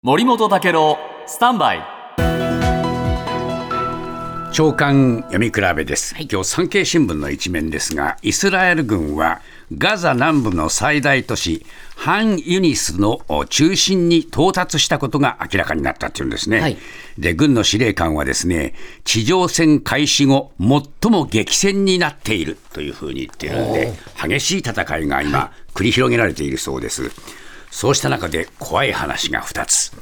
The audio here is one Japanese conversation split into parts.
森本武郎スタンバイ。長官読み比べです、今日産経新聞の一面ですがイスラエル軍はガザ南部の最大都市ハンユニスの中心に到達したことが明らかになったというんですね、はい。で軍の司令官はですね地上戦開始後最も激戦になっているというふうに言っているんで激しい戦いが今繰り広げられているそうですそうした中で怖い話が2つ、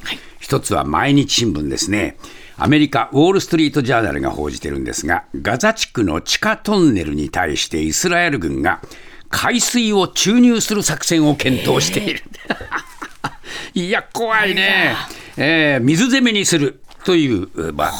一つは毎日新聞ですね。アメリカウォール・ストリート・ジャーナルが報じてるんですがガザ地区の地下トンネルに対してイスラエル軍が海水を注入する作戦を検討している、いや、怖いね、えー水攻めにするという、まあ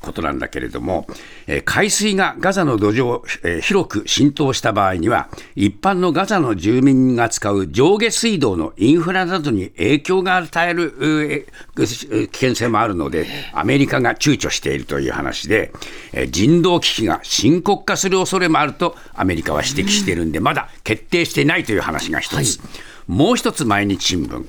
ことなんだけれども、えー海水がガザの土壌、えー広く浸透した場合には、一般のガザの住民が使う上下水道のインフラなどに影響が与える、えー危険性もあるので、アメリカが躊躇しているという話で、えー人道危機が深刻化する恐れもあると、アメリカは指摘しているんで、まだ決定していないという話が一つ。もう一つ毎日新聞。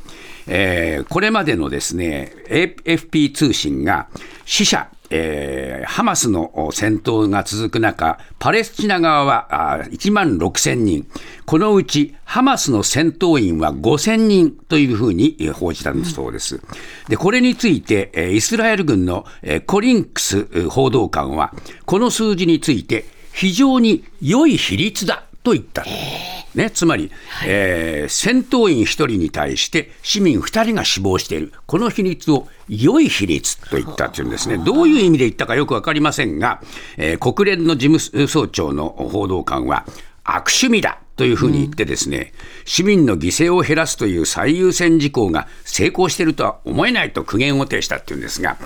えーこれまでのですね AFP 通信が死者、えーハマスの戦闘が続く中、パレスチナ側はあ1万6000人、このうちハマスの戦闘員は5000人というふうに報じたんだそうです。でこれについて、イスラエル軍の、コリンクス報道官は、この数字について、非常に良い比率だと言った。ね、つまり、えー戦闘員1人に対して市民2人が死亡している、この比率を良い比率と言ったというんですね、どういう意味で言ったかよく分かりませんが、えー国連の事務総長の報道官は、悪趣味だというふうに言って、ですね、市民の犠牲を減らすという最優先事項が成功しているとは思えないと苦言を呈したっていうんですが、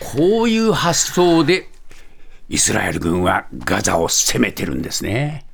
こういう発想でイスラエル軍はガザを攻めてるんですね。